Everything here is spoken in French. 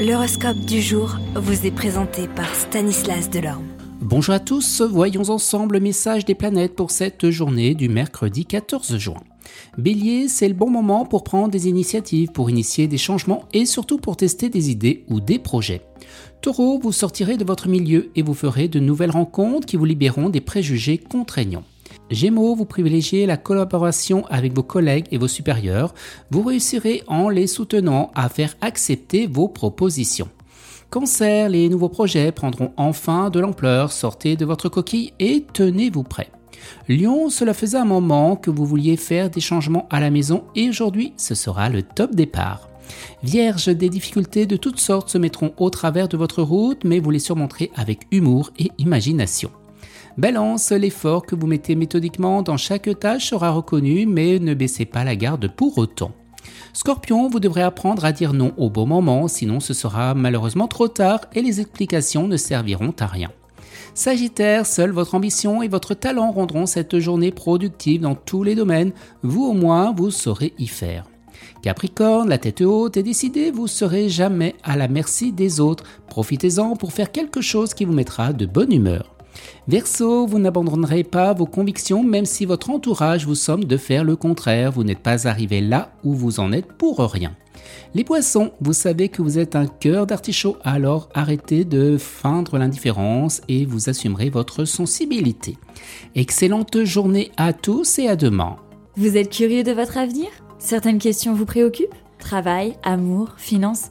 L'horoscope du jour vous est présenté par Stanislas Delorme. Bonjour à tous, voyons ensemble le message des planètes pour cette journée du mercredi 14 juin. Bélier, c'est le bon moment pour prendre des initiatives, pour initier des changements et surtout pour tester des idées ou des projets. Taureau, vous sortirez de votre milieu et vous ferez de nouvelles rencontres qui vous libéreront des préjugés contraignants. Gémeaux, vous privilégiez la collaboration avec vos collègues et vos supérieurs. Vous réussirez en les soutenant à faire accepter vos propositions. Cancer, les nouveaux projets prendront enfin de l'ampleur. Sortez de votre coquille et tenez-vous prêt. Lion, cela faisait un moment que vous vouliez faire des changements à la maison et aujourd'hui ce sera le top départ. Vierge, des difficultés de toutes sortes se mettront au travers de votre route, mais vous les surmonterez avec humour et imagination. Balance, l'effort que vous mettez méthodiquement dans chaque tâche sera reconnu, mais ne baissez pas la garde pour autant. Scorpion, vous devrez apprendre à dire non au bon moment, sinon ce sera malheureusement trop tard et les explications ne serviront à rien. Sagittaire, seule votre ambition et votre talent rendront cette journée productive dans tous les domaines. Vous au moins, vous saurez y faire. Capricorne, la tête haute et décidée, vous serez jamais à la merci des autres. Profitez-en pour faire quelque chose qui vous mettra de bonne humeur. Verseau, vous n'abandonnerez pas vos convictions même si votre entourage vous somme de faire le contraire. Vous n'êtes pas arrivé là où vous en êtes pour rien. Les poissons, vous savez que vous êtes un cœur d'artichaut, alors arrêtez de feindre l'indifférence et vous assumerez votre sensibilité. Excellente journée à tous et à demain. Vous êtes curieux de votre avenir? Certaines questions vous préoccupent? Travail, amour, finances